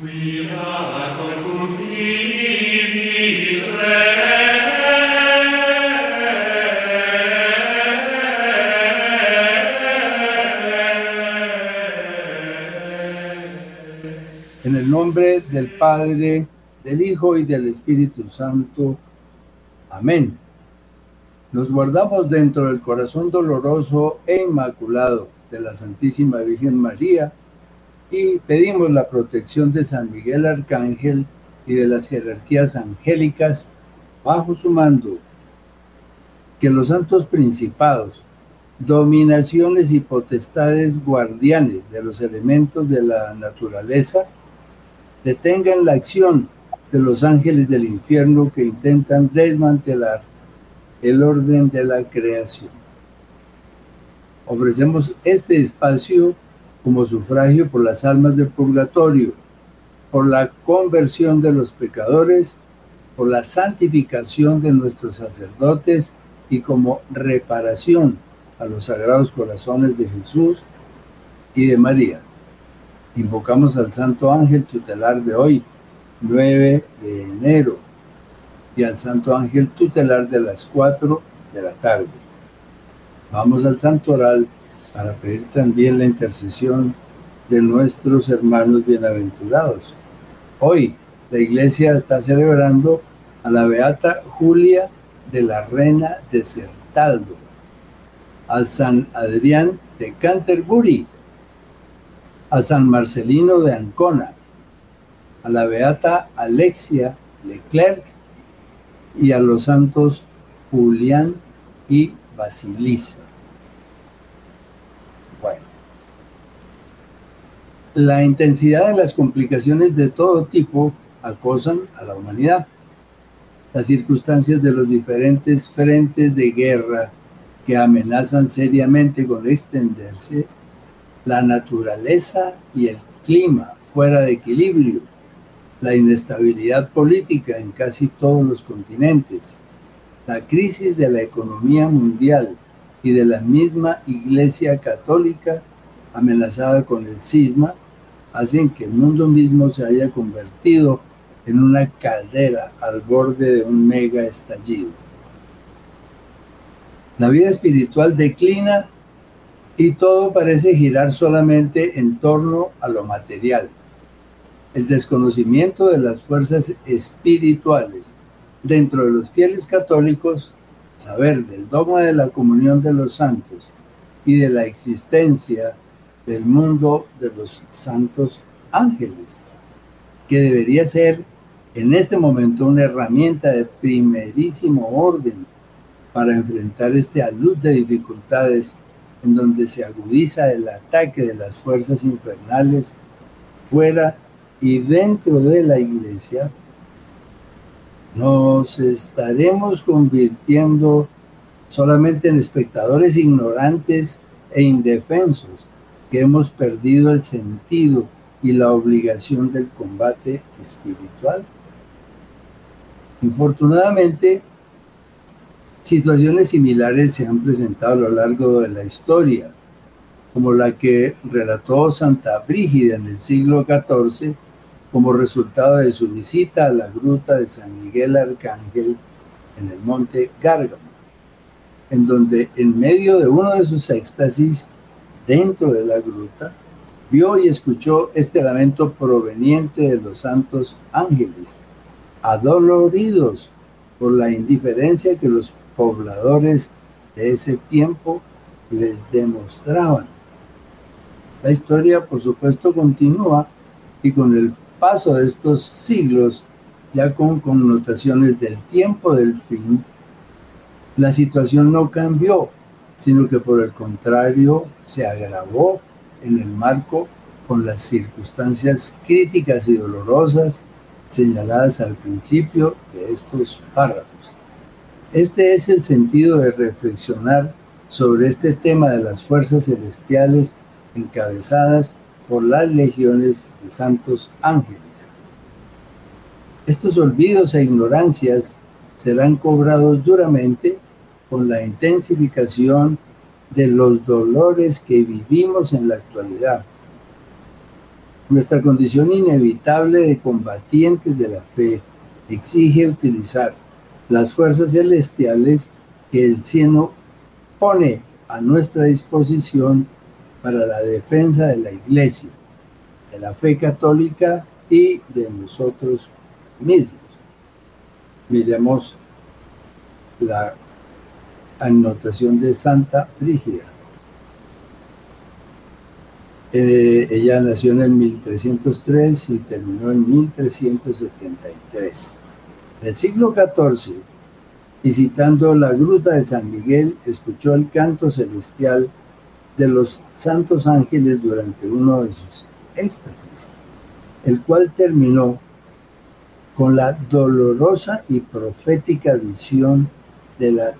En el nombre del Padre, del Hijo y del Espíritu Santo. Amén. Nos guardamos dentro del corazón doloroso e inmaculado de la Santísima Virgen María y pedimos la protección de San Miguel Arcángel y de las jerarquías angélicas bajo su mando. Que los santos principados, dominaciones y potestades guardianes de los elementos de la naturaleza detengan la acción de los ángeles del infierno que intentan desmantelar el orden de la creación. Ofrecemos este espacio como sufragio por las almas del purgatorio, por la conversión de los pecadores, por la santificación de nuestros sacerdotes y como reparación a los sagrados corazones de Jesús y de María. Invocamos al Santo Ángel tutelar de hoy, 9 de enero, y al Santo Ángel tutelar de las 4 de la tarde. Vamos al Santo Oral para pedir también la intercesión de nuestros hermanos bienaventurados. Hoy la iglesia está celebrando a la beata Julia de la Reina de Certaldo, a San Adrián de Canterbury, a San Marcelino de Ancona, a la beata Alexia Leclerc y a los santos Julián y Basilisa. Bueno, la intensidad de las complicaciones de todo tipo acosan a la humanidad. Las circunstancias de los diferentes frentes de guerra que amenazan seriamente con extenderse, la naturaleza y el clima fuera de equilibrio, la inestabilidad política en casi todos los continentes, la crisis de la economía mundial y de la misma Iglesia Católica amenazada con el cisma, hacen que el mundo mismo se haya convertido en una caldera al borde de un mega estallido. La vida espiritual declina y todo parece girar solamente en torno a lo material el desconocimiento de las fuerzas espirituales dentro de los fieles católicos, saber del dogma de la comunión de los santos y de la existencia del mundo de los santos ángeles, que debería ser en este momento una herramienta de primerísimo orden para enfrentar este alud de dificultades en donde se agudiza el ataque de las fuerzas infernales fuera y dentro de la iglesia, nos estaremos convirtiendo solamente en espectadores ignorantes e indefensos que hemos perdido el sentido y la obligación del combate espiritual. Infortunadamente, situaciones similares se han presentado a lo largo de la historia, como la que relató Santa Brígida en el siglo XIV como resultado de su visita a la gruta de San Miguel Arcángel en el monte Gárgamo, en donde en medio de uno de sus éxtasis dentro de la gruta, vio y escuchó este lamento proveniente de los santos ángeles, adoloridos por la indiferencia que los pobladores de ese tiempo les demostraban. La historia, por supuesto, continúa y con el paso de estos siglos, ya con connotaciones del tiempo del fin, la situación no cambió, sino que por el contrario se agravó en el marco con las circunstancias críticas y dolorosas señaladas al principio de estos párrafos. Este es el sentido de reflexionar sobre este tema de las fuerzas celestiales encabezadas por las legiones de santos ángeles. Estos olvidos e ignorancias serán cobrados duramente con la intensificación de los dolores que vivimos en la actualidad. Nuestra condición inevitable de combatientes de la fe exige utilizar las fuerzas celestiales que el cielo pone a nuestra disposición para la defensa de la iglesia, de la fe católica y de nosotros mismos. Miremos la anotación de Santa Brígida. Eh, ella nació en el 1303 y terminó en 1373. En el siglo XIV, visitando la gruta de San Miguel, escuchó el canto celestial de los santos ángeles durante uno de sus éxtasis, el cual terminó con la dolorosa y profética visión de la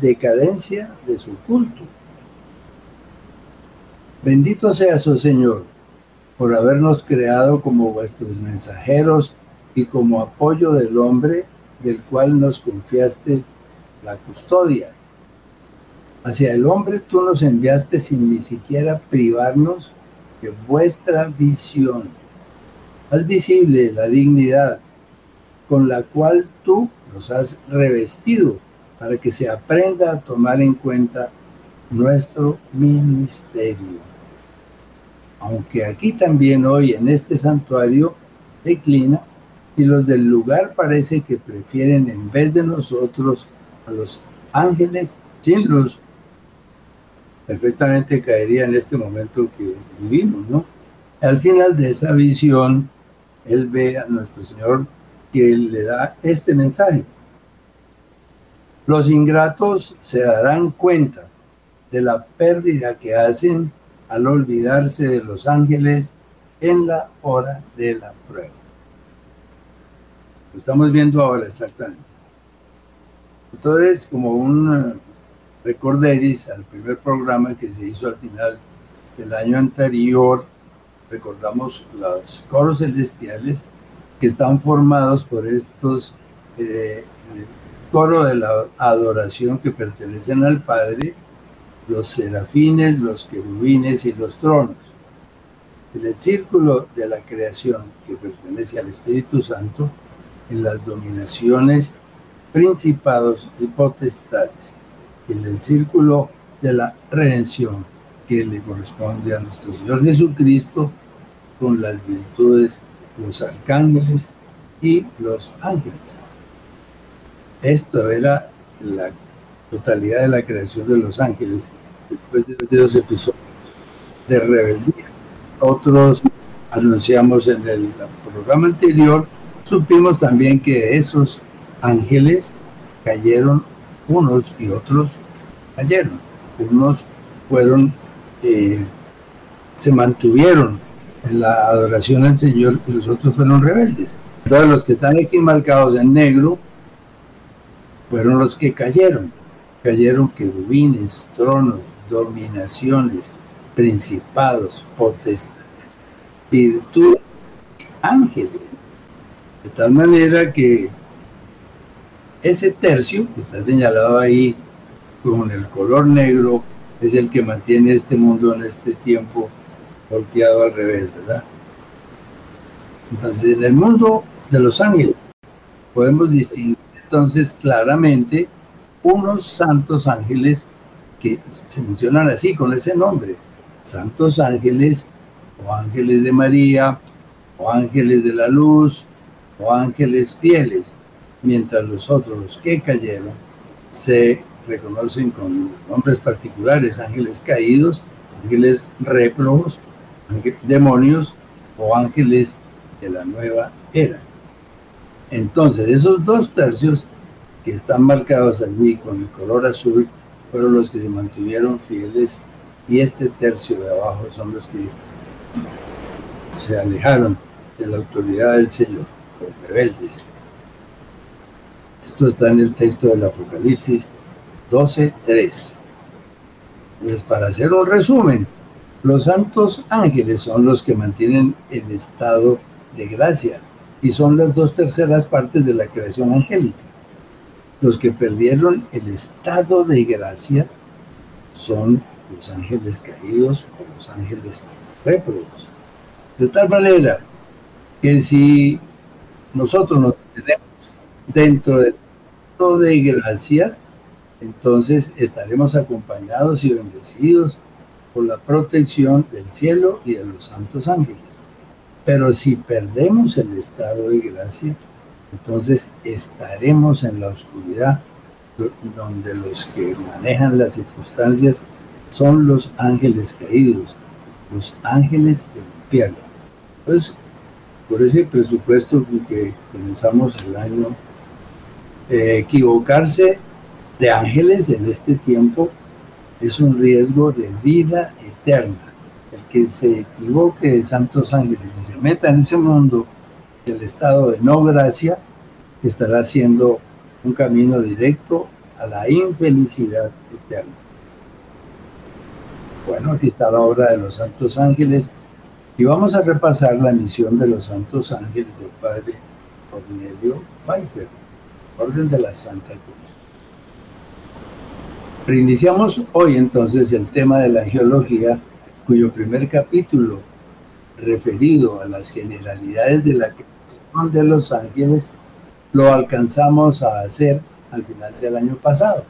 decadencia de su culto. Bendito sea su Señor por habernos creado como vuestros mensajeros y como apoyo del hombre del cual nos confiaste la custodia. Hacia el hombre tú nos enviaste sin ni siquiera privarnos de vuestra visión. Haz visible la dignidad con la cual tú nos has revestido para que se aprenda a tomar en cuenta nuestro ministerio. Aunque aquí también hoy en este santuario declina y los del lugar parece que prefieren en vez de nosotros a los ángeles sin luz, perfectamente caería en este momento que vivimos, ¿no? Al final de esa visión, él ve a nuestro Señor que le da este mensaje. Los ingratos se darán cuenta de la pérdida que hacen al olvidarse de los ángeles en la hora de la prueba. Lo estamos viendo ahora exactamente. Entonces, como un recorderis al primer programa que se hizo al final del año anterior, recordamos los coros celestiales que están formados por estos eh, coro de la adoración que pertenecen al Padre, los serafines, los querubines y los tronos. En el círculo de la creación que pertenece al Espíritu Santo, en las dominaciones, principados y potestades en el círculo de la redención que le corresponde a nuestro Señor Jesucristo con las virtudes, los arcángeles y los ángeles. Esto era la totalidad de la creación de los ángeles después de los episodios de rebeldía. Otros anunciamos en el programa anterior, supimos también que esos ángeles cayeron unos y otros cayeron. Unos fueron, eh, se mantuvieron en la adoración al Señor y los otros fueron rebeldes. Entonces los que están aquí marcados en negro fueron los que cayeron. Cayeron querubines, tronos, dominaciones, principados, potestades, virtudes, ángeles. De tal manera que ese tercio, que está señalado ahí con el color negro, es el que mantiene este mundo en este tiempo volteado al revés, ¿verdad? Entonces, en el mundo de los ángeles podemos distinguir entonces claramente unos santos ángeles que se mencionan así, con ese nombre, santos ángeles o ángeles de María o ángeles de la luz o ángeles fieles mientras los otros, los que cayeron, se reconocen con nombres particulares, ángeles caídos, ángeles réprobos, demonios o ángeles de la nueva era. Entonces, esos dos tercios que están marcados aquí con el color azul fueron los que se mantuvieron fieles y este tercio de abajo son los que se alejaron de la autoridad del Señor, los rebeldes. Esto está en el texto del Apocalipsis 12.3. Entonces, para hacer un resumen, los santos ángeles son los que mantienen el estado de gracia y son las dos terceras partes de la creación angélica. Los que perdieron el estado de gracia son los ángeles caídos o los ángeles réprobos. De tal manera que si nosotros nos tenemos dentro del estado de gracia, entonces estaremos acompañados y bendecidos por la protección del cielo y de los santos ángeles. Pero si perdemos el estado de gracia, entonces estaremos en la oscuridad donde los que manejan las circunstancias son los ángeles caídos, los ángeles del infierno. Pues por ese presupuesto que comenzamos el año, eh, equivocarse de ángeles en este tiempo es un riesgo de vida eterna. El que se equivoque de santos ángeles y se meta en ese mundo del estado de no gracia, estará haciendo un camino directo a la infelicidad eterna. Bueno, aquí está la obra de los santos ángeles y vamos a repasar la misión de los santos ángeles del Padre Cornelio Pfeiffer, Orden de la Santa Cruz. Reiniciamos hoy entonces el tema de la geología, cuyo primer capítulo, referido a las generalidades de la creación de los ángeles, lo alcanzamos a hacer al final del año pasado.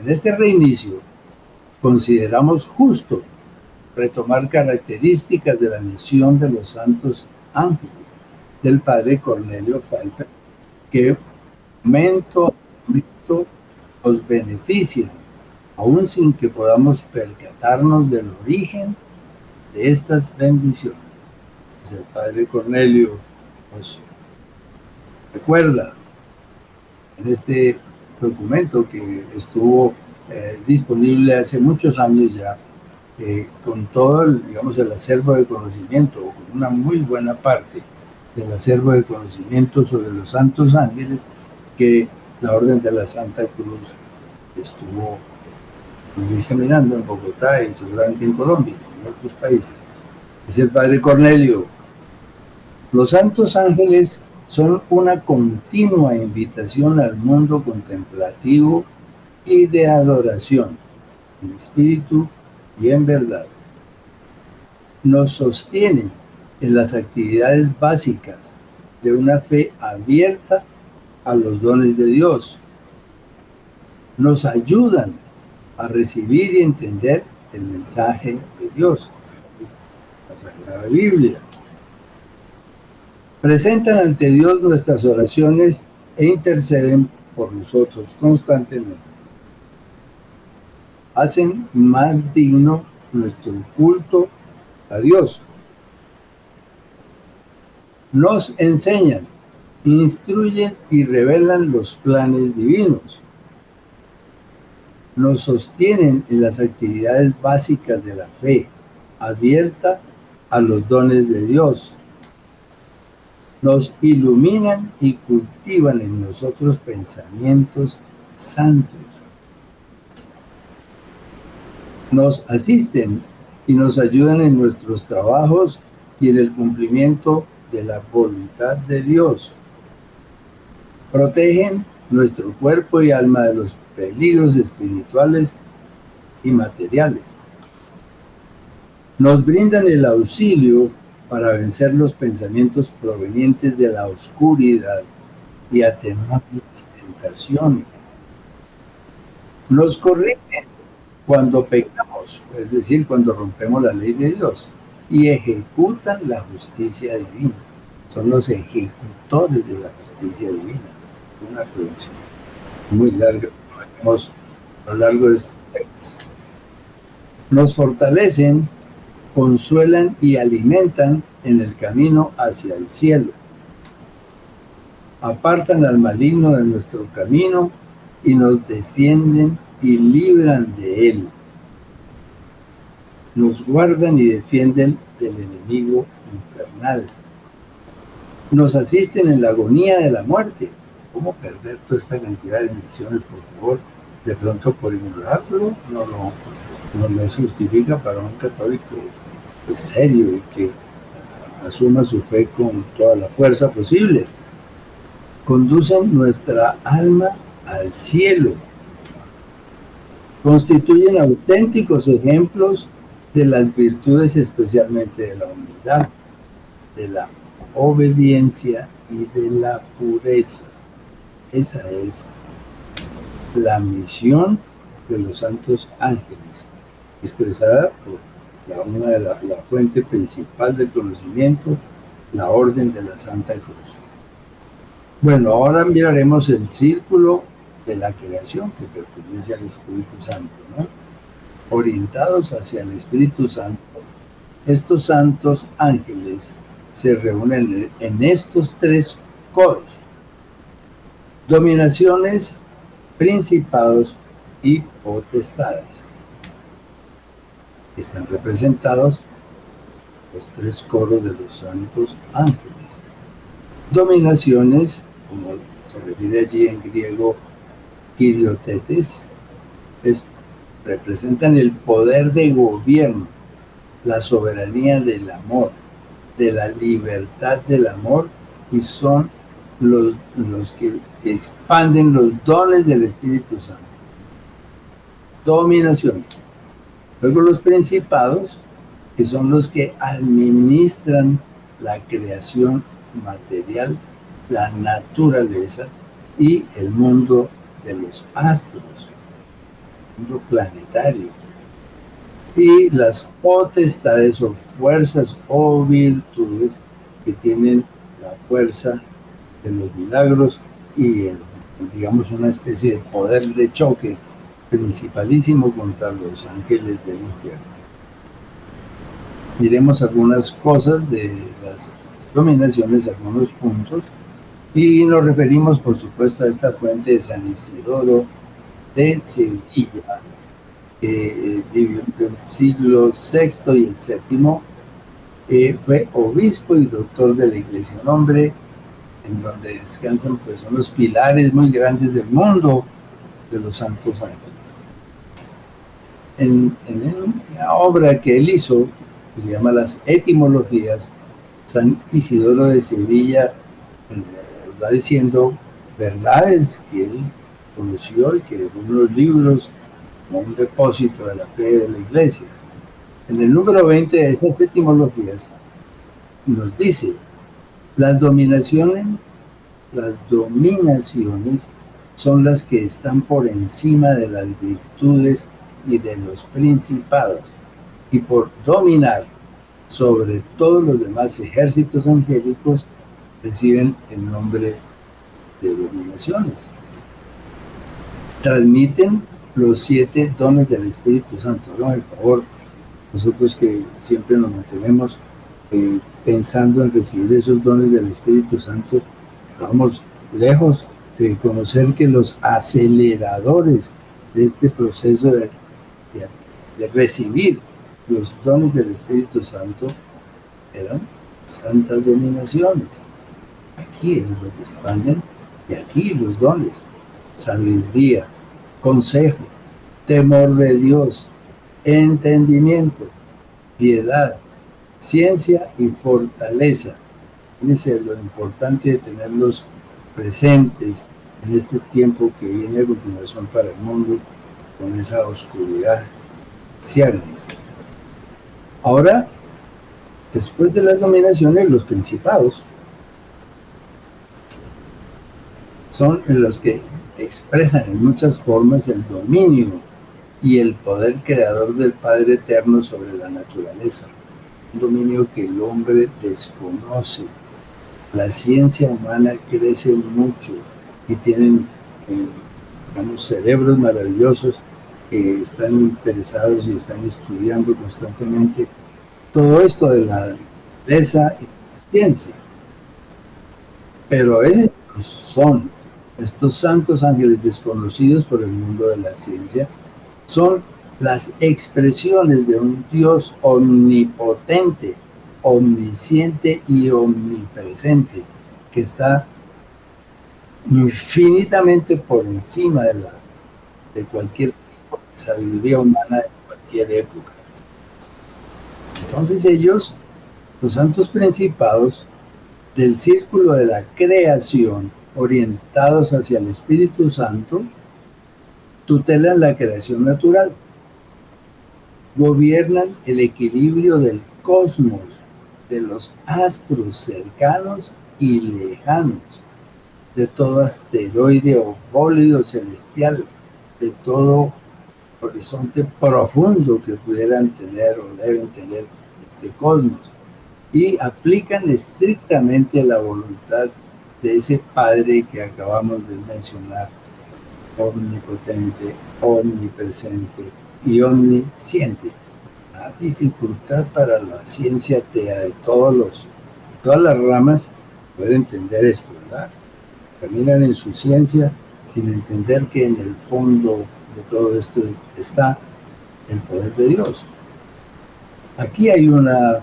En este reinicio, consideramos justo retomar características de la misión de los santos ángeles del padre Cornelio Pfeiffer, que momento a momento nos benefician, aún sin que podamos percatarnos del origen de estas bendiciones. el padre Cornelio nos recuerda en este documento que estuvo eh, disponible hace muchos años ya, eh, con todo el, digamos, el acervo de conocimiento, o con una muy buena parte del acervo de conocimiento sobre los santos ángeles que la Orden de la Santa Cruz estuvo examinando en Bogotá y seguramente en Colombia y en otros países. Dice el padre Cornelio, los santos ángeles son una continua invitación al mundo contemplativo y de adoración, en espíritu y en verdad. Nos sostienen en las actividades básicas de una fe abierta a los dones de Dios. Nos ayudan a recibir y entender el mensaje de Dios, la Sagrada Biblia. Presentan ante Dios nuestras oraciones e interceden por nosotros constantemente hacen más digno nuestro culto a Dios. Nos enseñan, instruyen y revelan los planes divinos. Nos sostienen en las actividades básicas de la fe, abierta a los dones de Dios. Nos iluminan y cultivan en nosotros pensamientos santos nos asisten y nos ayudan en nuestros trabajos y en el cumplimiento de la voluntad de Dios. Protegen nuestro cuerpo y alma de los peligros espirituales y materiales. Nos brindan el auxilio para vencer los pensamientos provenientes de la oscuridad y atenuar las tentaciones. Nos corrigen cuando pecamos, es decir, cuando rompemos la ley de Dios, y ejecutan la justicia divina. Son los ejecutores de la justicia divina. Una producción muy larga, a lo largo de estos temas. Nos fortalecen, consuelan y alimentan en el camino hacia el cielo. Apartan al maligno de nuestro camino y nos defienden y libran de él. Nos guardan y defienden del enemigo infernal. Nos asisten en la agonía de la muerte. ¿Cómo perder toda esta cantidad de bendiciones, por favor? De pronto por ignorarlo, no, no, no, se justifica para un católico pues, serio y que asuma su fe con toda la fuerza posible. Conducen nuestra alma al cielo constituyen auténticos ejemplos de las virtudes, especialmente de la humildad. de la obediencia y de la pureza. Esa es la misión de los santos ángeles, expresada por la, una de la, fuente principal del conocimiento, la orden de la Santa Cruz. Bueno, ahora miraremos el círculo de la creación que pertenece al Espíritu Santo, ¿no? orientados hacia el Espíritu Santo. Estos santos ángeles se reúnen en estos tres coros. Dominaciones, principados y potestades. Están representados los tres coros de los santos ángeles. Dominaciones, como se refiere allí en griego, kiriotetes, es, representan el poder de gobierno, la soberanía del amor, de la libertad del amor y son los, los que expanden los dones del Espíritu Santo. Dominaciones. Luego los principados, que son los que administran la creación material, la naturaleza y el mundo de los astros, mundo planetario. Y las potestades o fuerzas o virtudes que tienen la fuerza de los milagros y digamos una especie de poder de choque principalísimo contra los ángeles del infierno. Miremos algunas cosas de las dominaciones, algunos puntos, y nos referimos por supuesto a esta fuente de San Isidoro de Sevilla, que eh, vivió entre el siglo VI y el VII, eh, fue obispo y doctor de la iglesia, un hombre en donde descansan pues unos pilares muy grandes del mundo de los santos ángeles. En, en la obra que él hizo, que se llama Las Etimologías, San Isidoro de Sevilla eh, va diciendo verdades que él conoció y que dejó unos libros como un depósito de la fe de la iglesia. En el número 20 de esas etimologías nos dice, las dominaciones, las dominaciones son las que están por encima de las virtudes y de los principados, y por dominar sobre todos los demás ejércitos angélicos reciben el nombre de dominaciones. Transmiten los siete dones del Espíritu Santo. ¿no? Por favor, nosotros que siempre nos mantenemos eh, pensando en recibir esos dones del Espíritu Santo, estamos lejos de conocer que los aceleradores de este proceso de, recibir los dones del Espíritu Santo eran santas dominaciones. Aquí es que expanden y aquí los dones, sabiduría, consejo, temor de Dios, entendimiento, piedad, ciencia y fortaleza. Fíjense lo importante de tenerlos presentes en este tiempo que viene a continuación para el mundo con esa oscuridad ciernes. Ahora, después de las dominaciones, los principados son los que expresan en muchas formas el dominio y el poder creador del Padre Eterno sobre la naturaleza dominio que el hombre desconoce. La ciencia humana crece mucho y tienen, eh, cerebros maravillosos que están interesados y están estudiando constantemente todo esto de la naturaleza y la ciencia. Pero ellos son estos santos ángeles desconocidos por el mundo de la ciencia, son las expresiones de un Dios omnipotente, omnisciente y omnipresente, que está infinitamente por encima de, la, de cualquier sabiduría humana de cualquier época. Entonces ellos, los santos principados del círculo de la creación, orientados hacia el Espíritu Santo, tutelan la creación natural gobiernan el equilibrio del cosmos de los astros cercanos y lejanos, de todo asteroide o bólido celestial, de todo horizonte profundo que pudieran tener o deben tener este cosmos. Y aplican estrictamente la voluntad de ese Padre que acabamos de mencionar, omnipotente, omnipresente y omnisciente. La dificultad para la ciencia atea de todos los, todas las ramas puede entender esto, ¿verdad? Caminan en su ciencia sin entender que en el fondo de todo esto está el poder de Dios. Aquí hay una,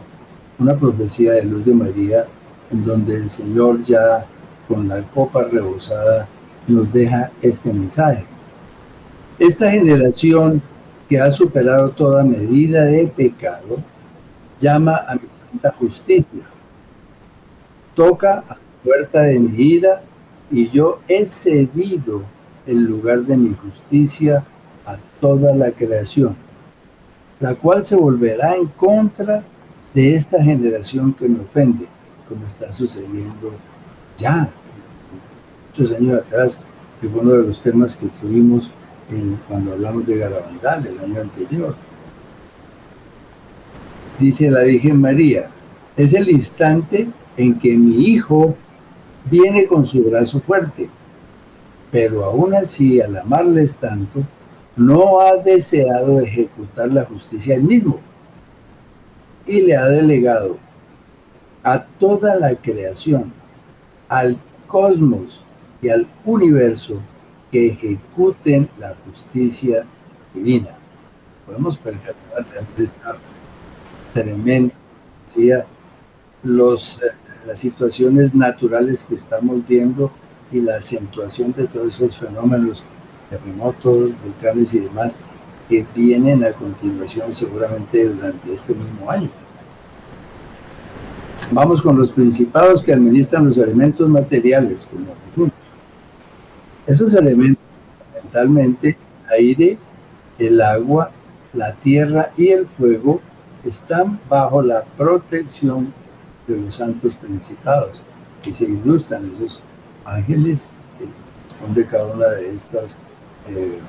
una profecía de luz de María en donde el Señor ya con la copa rebosada nos deja este mensaje. Esta generación que ha superado toda medida de pecado llama a mi santa justicia. Toca a la puerta de mi ira y yo he cedido el lugar de mi justicia a toda la creación, la cual se volverá en contra de esta generación que me ofende, como está sucediendo ya, muchos años atrás, que fue uno de los temas que tuvimos cuando hablamos de Garabandal el año anterior. Dice la Virgen María, es el instante en que mi hijo viene con su brazo fuerte, pero aún así, al amarles tanto, no ha deseado ejecutar la justicia él mismo y le ha delegado a toda la creación, al cosmos y al universo que ejecuten la justicia divina. Podemos percatar de esta tremenda los, eh, las situaciones naturales que estamos viendo y la acentuación de todos esos fenómenos, terremotos, volcanes y demás, que vienen a continuación seguramente durante este mismo año. Vamos con los principados que administran los elementos materiales, como esos elementos, fundamentalmente, aire, el agua, la tierra y el fuego, están bajo la protección de los santos principados, que se ilustran esos ángeles que son de cada una de estas eh,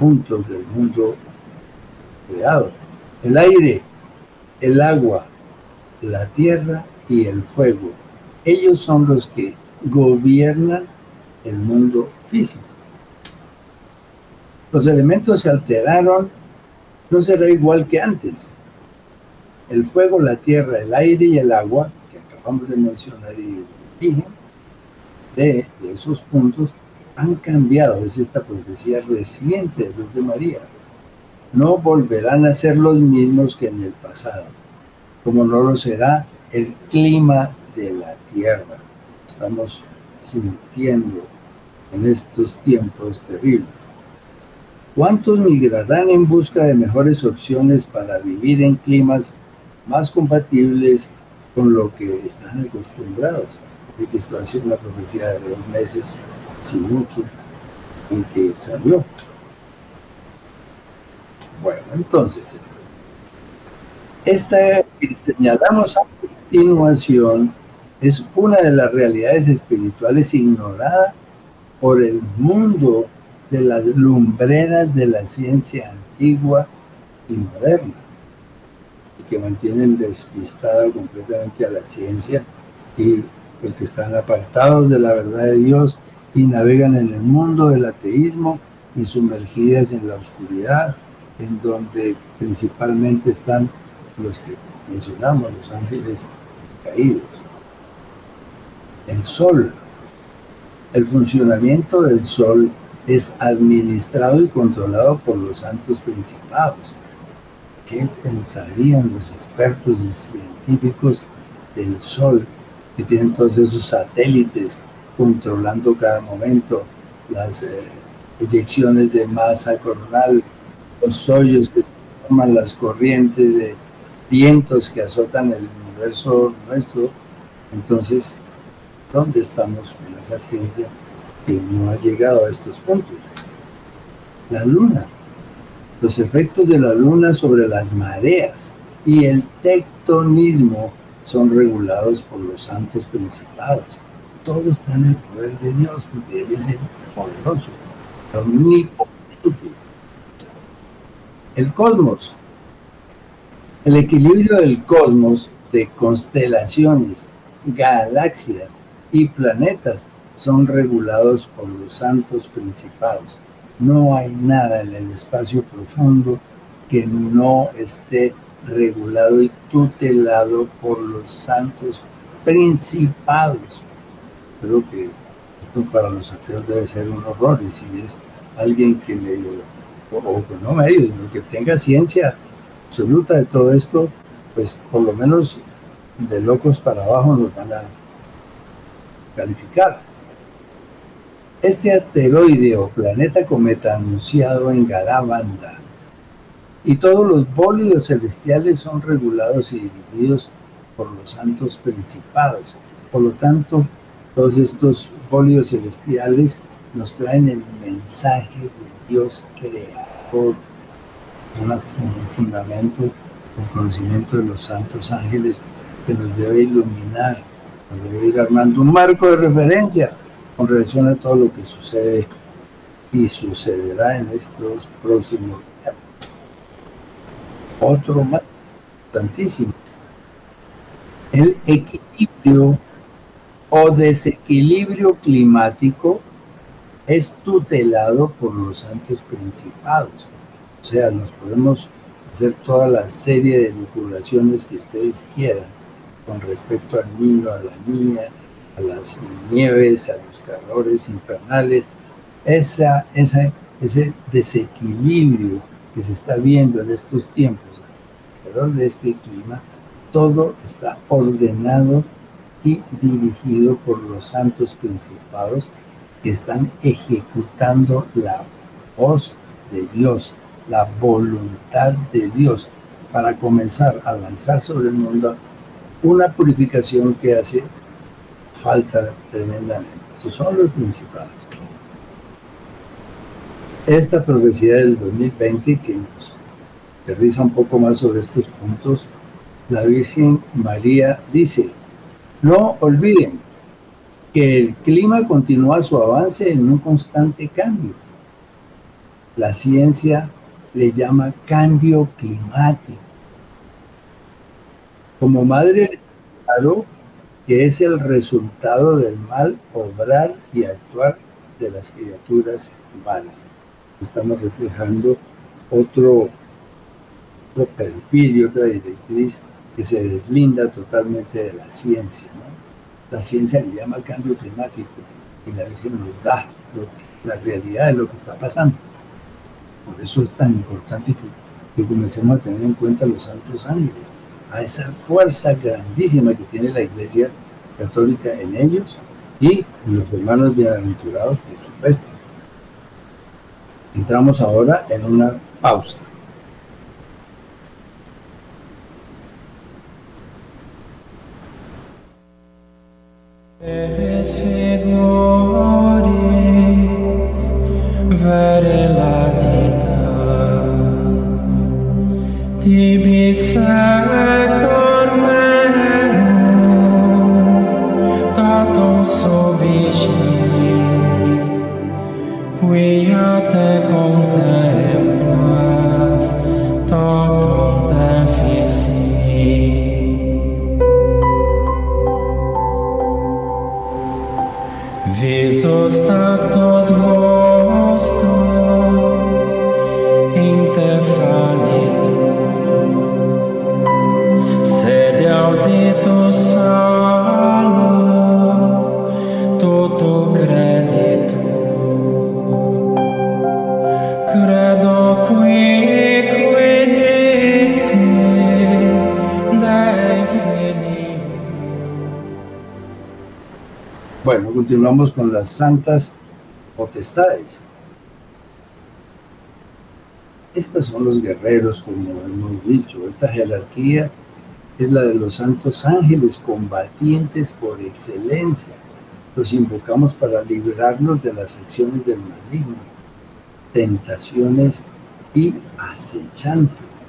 puntos del mundo creado. El aire, el agua, la tierra y el fuego. Ellos son los que gobiernan el mundo Los elementos se alteraron, no será igual que antes. El fuego, la tierra, el aire y el agua, que acabamos de mencionar y de esos puntos, han cambiado, es esta profecía reciente de Luz de María. No volverán a ser los mismos que en el pasado, como no lo será el clima de la tierra. Estamos sintiendo en estos tiempos terribles. ¿Cuántos migrarán en busca de mejores opciones para vivir en climas más compatibles con lo que están acostumbrados? Y que esto hace una profecía de dos meses, sin mucho, en que salió. Bueno, entonces, esta que señalamos a continuación es una de las realidades espirituales ignoradas por el mundo de las lumbreras de la ciencia antigua y moderna, y que mantienen despistada completamente a la ciencia y porque están apartados de la verdad de Dios y navegan en el mundo del ateísmo y sumergidas en la oscuridad, en donde principalmente están los que mencionamos, los ángeles caídos. El sol el funcionamiento del Sol es administrado y controlado por los santos principados. ¿Qué pensarían los expertos y científicos del Sol que tienen todos esos satélites controlando cada momento las eh, eyecciones de masa coronal, los hoyos que forman las corrientes de vientos que azotan el universo nuestro? Entonces, ¿Dónde estamos con esa ciencia que no ha llegado a estos puntos? La luna, los efectos de la luna sobre las mareas y el tectonismo son regulados por los santos principados. Todo está en el poder de Dios, porque Él es el poderoso, omnipotente. El cosmos. El equilibrio del cosmos de constelaciones, galaxias y planetas son regulados por los santos principados. No hay nada en el espacio profundo que no esté regulado y tutelado por los santos principados. Creo que esto para los ateos debe ser un horror y si es alguien que medio, o, o no medio, sino que tenga ciencia absoluta de todo esto, pues por lo menos de locos para abajo nos van a calificar. Este asteroide o planeta cometa anunciado en Garabanda y todos los bólidos celestiales son regulados y divididos por los santos principados. Por lo tanto, todos estos bólidos celestiales nos traen el mensaje de Dios creador, un fundamento, el conocimiento de los santos ángeles que nos debe iluminar, debe ir armando un marco de referencia con relación a todo lo que sucede y sucederá en estos próximos días. Otro más importantísimo, el equilibrio o desequilibrio climático es tutelado por los santos principados. O sea, nos podemos hacer toda la serie de vinculaciones que ustedes quieran con respecto al niño, a la niña, a las nieves, a los calores infernales, esa, esa, ese desequilibrio que se está viendo en estos tiempos alrededor de este clima, todo está ordenado y dirigido por los santos principados que están ejecutando la voz de Dios, la voluntad de Dios, para comenzar a lanzar sobre el mundo una purificación que hace falta tremendamente. Estos son los principales. Esta profecía del 2020 que nos aterriza un poco más sobre estos puntos, la Virgen María dice, no olviden que el clima continúa su avance en un constante cambio. La ciencia le llama cambio climático. Como madre les que es el resultado del mal obrar y actuar de las criaturas humanas. Estamos reflejando otro, perfil y otra directriz que se deslinda totalmente de la ciencia. La ciencia le llama cambio climático y la Virgen nos da la realidad de lo que está pasando. Por eso es tan importante que, que comencemos a tener en cuenta los santos ángeles a esa fuerza grandísima que tiene la Iglesia Católica en ellos y en los hermanos bienaventurados, por supuesto. Entramos ahora en una pausa. Vis os tantos rostos continuamos con las santas potestades. Estos son los guerreros, como hemos dicho. Esta jerarquía es la de los santos ángeles combatientes por excelencia. Los invocamos para librarnos de las acciones del maligno, tentaciones y acechanzas.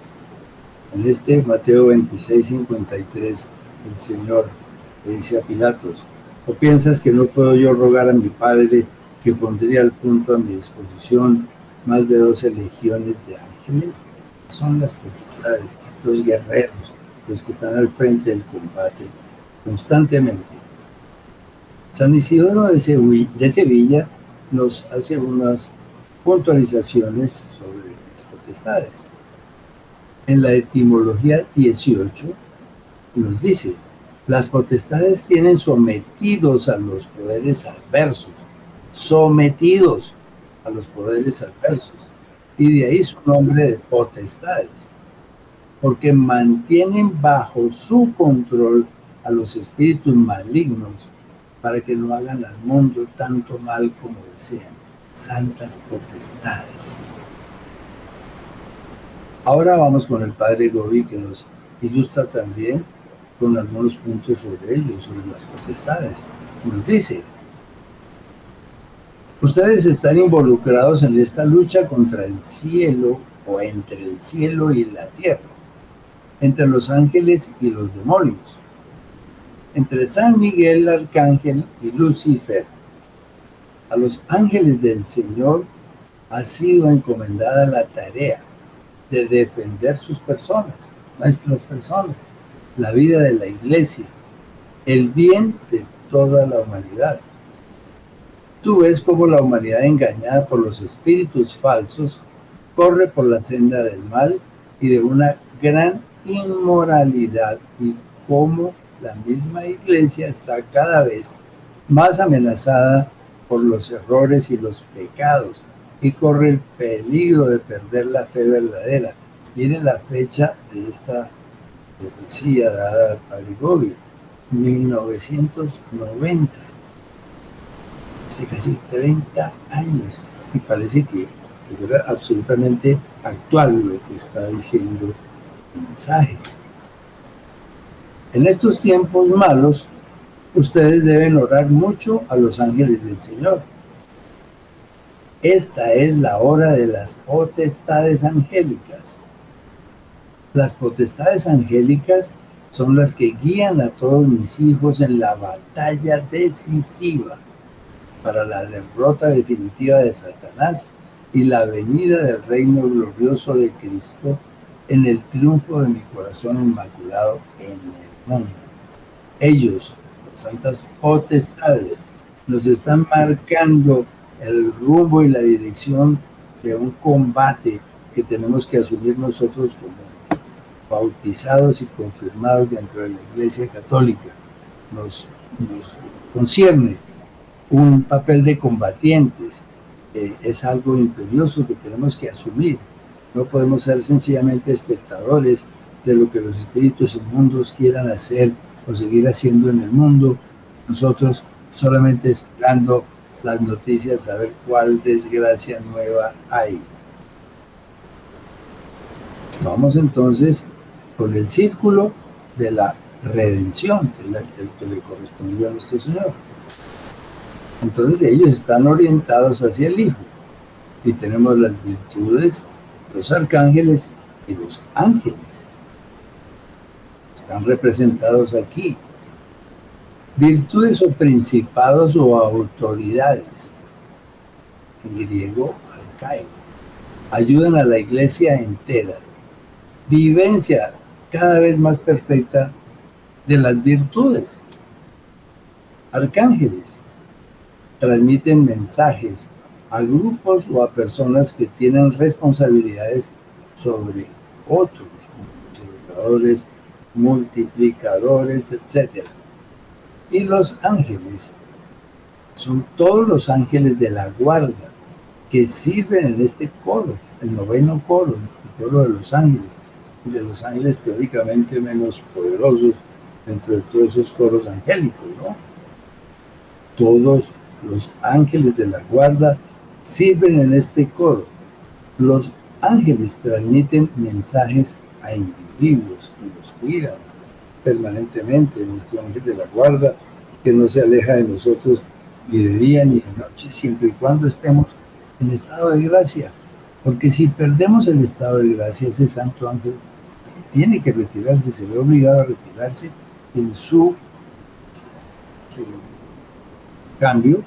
En este Mateo 26, 53 el Señor le dice a Pilatos, ¿o piensas que no puedo yo rogar a mi Padre que pondría al punto a mi disposición más de 12 legiones de ángeles? Son las potestades, los guerreros, los que están al frente del combate constantemente. San Isidoro de Sevilla nos hace unas puntualizaciones sobre las potestades. En la etimología 18 nos dice, las potestades tienen sometidos a los poderes adversos, sometidos a los poderes adversos, y de ahí su nombre de potestades, porque mantienen bajo su control a los espíritus malignos para que no hagan al mundo tanto mal como desean, santas potestades. Ahora vamos con el padre Gobi que nos ilustra también con algunos puntos sobre ello, sobre las potestades. Nos dice, ustedes están involucrados en esta lucha contra el cielo o entre el cielo y la tierra, entre los ángeles y los demonios, entre San Miguel Arcángel y Lucifer. A los ángeles del Señor ha sido encomendada la tarea de defender sus personas, nuestras personas, la vida de la iglesia, el bien de toda la humanidad. Tú ves cómo la humanidad engañada por los espíritus falsos corre por la senda del mal y de una gran inmoralidad y cómo la misma iglesia está cada vez más amenazada por los errores y los pecados y corre el peligro de perder la fe verdadera. Miren la fecha de esta profecía dada al padre Gobi, 1990, hace casi 30 años, y parece que, que era absolutamente actual lo que está diciendo el mensaje. En estos tiempos malos, ustedes deben orar mucho a los ángeles del Señor esta es la hora de las potestades angélicas. Las potestades angélicas son las que guían a todos mis hijos en la batalla decisiva para la derrota definitiva de Satanás y la venida del reino glorioso de Cristo en el triunfo de mi corazón inmaculado en el mundo. Ellos, las santas potestades, nos están marcando el rumbo y la dirección de un combate que tenemos que asumir nosotros como bautizados y confirmados dentro de la Iglesia Católica. Nos, nos concierne un papel de combatientes. es algo imperioso que tenemos que asumir. No podemos ser sencillamente espectadores de lo que los espíritus inmundos quieran hacer o seguir haciendo en el mundo. Nosotros solamente esperando las noticias a ver cuál desgracia nueva hay. Vamos entonces con el círculo de la redención, que es el que le correspondió a nuestro Señor. Entonces ellos están orientados hacia el Hijo. Y tenemos las virtudes, los arcángeles y los ángeles. Están representados aquí. Virtudes o principados o autoridades, en griego arcaico, ayudan a la iglesia entera, vivencia cada vez más perfecta de las virtudes. Arcángeles transmiten mensajes a grupos o a personas que tienen responsabilidades sobre otros, multiplicadores, multiplicadores, etcétera y los ángeles. Son todos los ángeles de la guarda que sirven en este coro, el noveno coro, el coro de los ángeles, de los ángeles teóricamente menos poderosos dentro de todos esos coros angélicos, ¿no? Todos los ángeles de la guarda sirven en este coro. Los ángeles transmiten mensajes a individuos y los cuidan permanentemente, nuestro ángel de la guarda, que no se aleja de nosotros ni de día ni de noche, siempre y cuando estemos en estado de gracia. Porque si perdemos el estado de gracia, ese santo ángel tiene que retirarse, se ve obligado a retirarse en su, cambio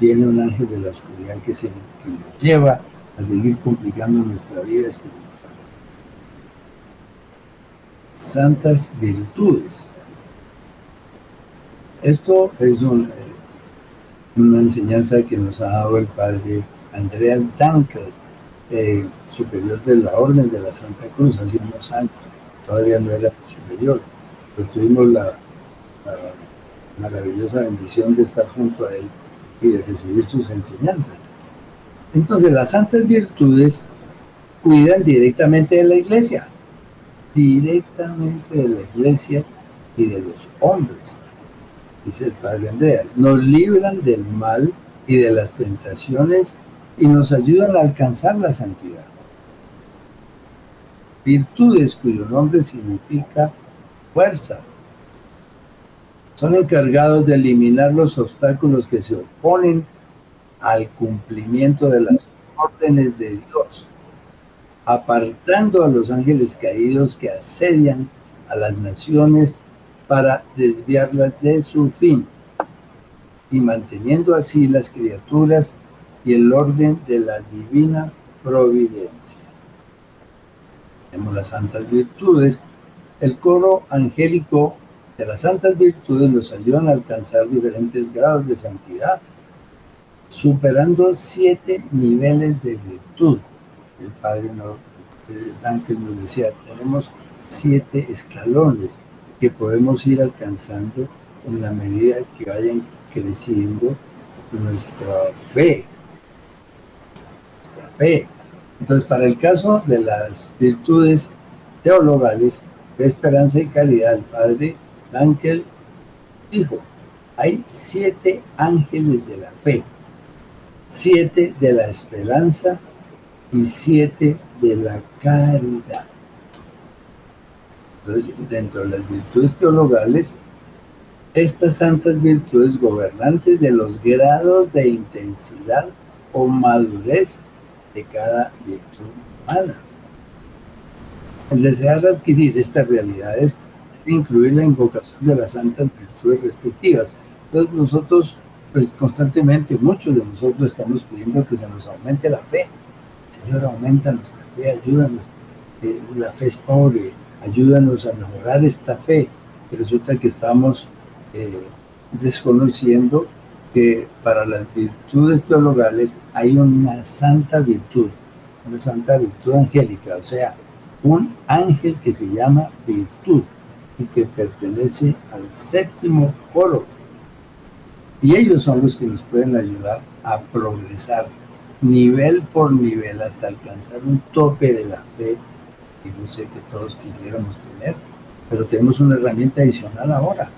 viene un ángel de la oscuridad que, se, que nos lleva a seguir complicando nuestra vida espiritual. Santas virtudes. Esto es una enseñanza que nos ha dado el padre Andreas Dankel, eh, superior de la Orden de la Santa Cruz, hace unos años. Todavía no era superior, pero tuvimos la, maravillosa bendición de estar junto a él y de recibir sus enseñanzas. Entonces, las santas virtudes cuidan directamente de la iglesia, directamente de la iglesia y de los hombres dice el Padre Andreas, nos libran del mal y de las tentaciones y nos ayudan a alcanzar la santidad. Virtudes cuyo nombre significa fuerza. Son encargados de eliminar los obstáculos que se oponen al cumplimiento de las órdenes de Dios, apartando a los ángeles caídos que asedian a las naciones para desviarlas de su fin y manteniendo así las criaturas y el orden de la divina providencia. Tenemos las santas virtudes. El coro angélico de las santas virtudes nos ayudan a alcanzar diferentes grados de santidad, superando siete niveles de virtud. El padre Ángel nos decía, tenemos siete escalones que podemos ir alcanzando en la medida que vayan creciendo nuestra fe. Fe. Entonces, para el caso de las virtudes teologales, fe, esperanza y caridad, el padre Ángel dijo, hay siete ángeles de la fe, siete de la esperanza y siete de la caridad. Entonces, dentro de las virtudes teologales, estas santas virtudes gobernantes de los grados de intensidad o madurez de cada virtud humana. El desear adquirir estas realidades debe incluir la invocación de las santas virtudes respectivas. Entonces nosotros, pues constantemente, muchos de nosotros estamos pidiendo que se nos aumente la fe. Señor, aumenta nuestra fe, ayúdanos. Eh, la fe es pobre, ayúdanos a mejorar esta fe. Resulta que estamos eh, desconociendo que para las virtudes teologales hay una santa virtud, una santa virtud angélica, o sea, un ángel que se llama virtud y que pertenece al séptimo coro. Y ellos son los que nos pueden ayudar a progresar nivel por nivel hasta alcanzar un tope de la fe que yo sé que todos quisiéramos tener, pero tenemos una herramienta adicional ahora.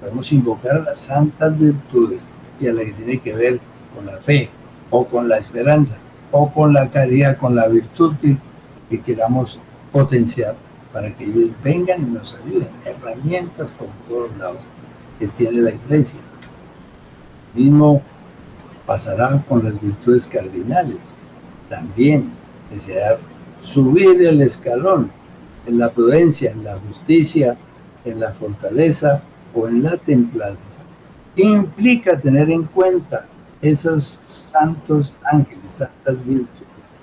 Podemos invocar a las santas virtudes y a la que tiene que ver con la fe o con la esperanza o con la caridad, con la virtud que, que queramos potenciar para que ellos vengan y nos ayuden. Herramientas por todos lados que tiene la iglesia. Mismo pasará con las virtudes cardinales. También desear subir el escalón en la prudencia, en la justicia, en la fortaleza o en la templanza. Implica tener en cuenta esos santos ángeles, santas virtudes,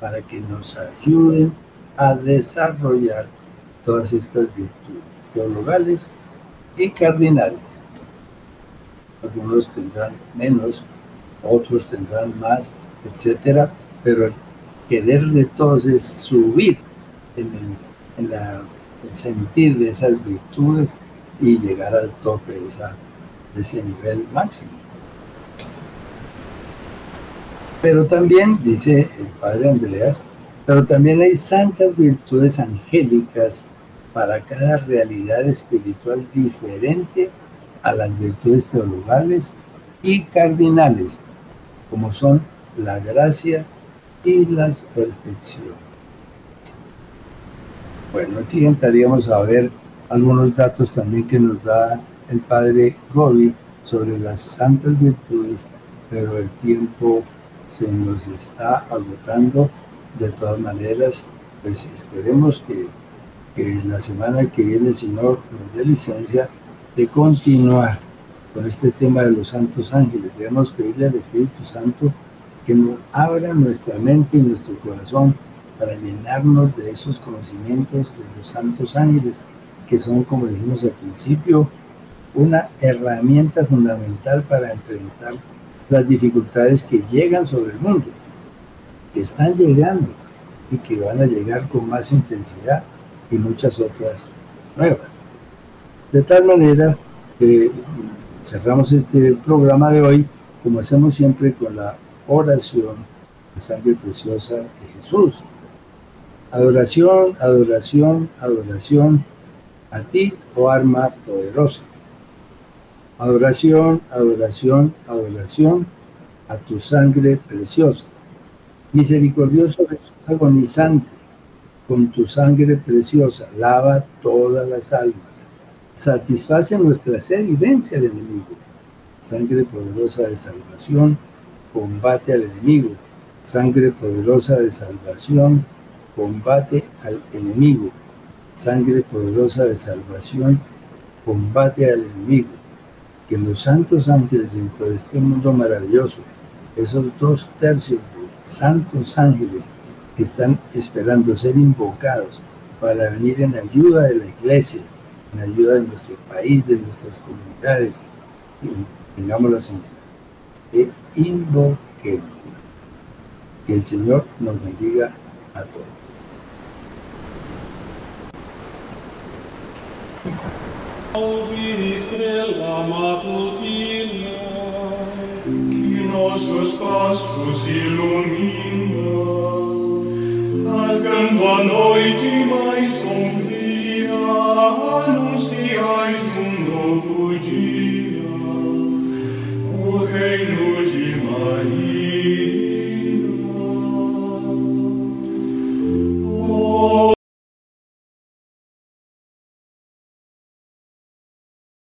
para que nos ayuden a desarrollar todas estas virtudes teologales y cardinales. Algunos tendrán menos, otros tendrán más, etcétera, pero el querer de todos es subir en el, sentir de esas virtudes y llegar al tope de, ese nivel máximo. Pero también, dice el padre Andreas, pero también hay santas virtudes angélicas para cada realidad espiritual diferente a las virtudes teologales y cardinales, como son la gracia, y las perfecciones. Bueno, aquí entraríamos a ver algunos datos también que nos da el padre Gobi sobre las santas virtudes, pero el tiempo se nos está agotando. De todas maneras, pues esperemos que, que la semana que viene el Señor nos dé licencia de continuar con este tema de los santos ángeles. Debemos pedirle al Espíritu Santo que nos abra nuestra mente y nuestro corazón para llenarnos de esos conocimientos de los santos ángeles, que son, como dijimos al principio, una herramienta fundamental para enfrentar las dificultades que llegan sobre el mundo, que están llegando y que van a llegar con más intensidad y muchas otras nuevas. De tal manera que cerramos este programa de hoy, como hacemos siempre, con la oración de sangre preciosa de Jesús. Adoración, adoración, adoración a ti, oh arma poderosa. Adoración, adoración, adoración a tu sangre preciosa. Misericordioso Jesús agonizante, con tu sangre preciosa lava todas las almas, satisface nuestra sed y vence al enemigo. Sangre poderosa de salvación, combate al enemigo. Sangre poderosa de salvación, combate al enemigo. Sangre poderosa de salvación, combate al enemigo que los santos ángeles en todo este mundo maravilloso, esos dos tercios de santos ángeles que están esperando ser invocados para venir en ayuda de la iglesia, en ayuda de nuestro país, de nuestras comunidades, tengámoslas en e invoquemos. Que el Señor nos bendiga a todos. Ouvir estrela matutina que nossos passos ilumina, rasgando a noite mais sombria, anunciais um novo dia, o reino de Maria.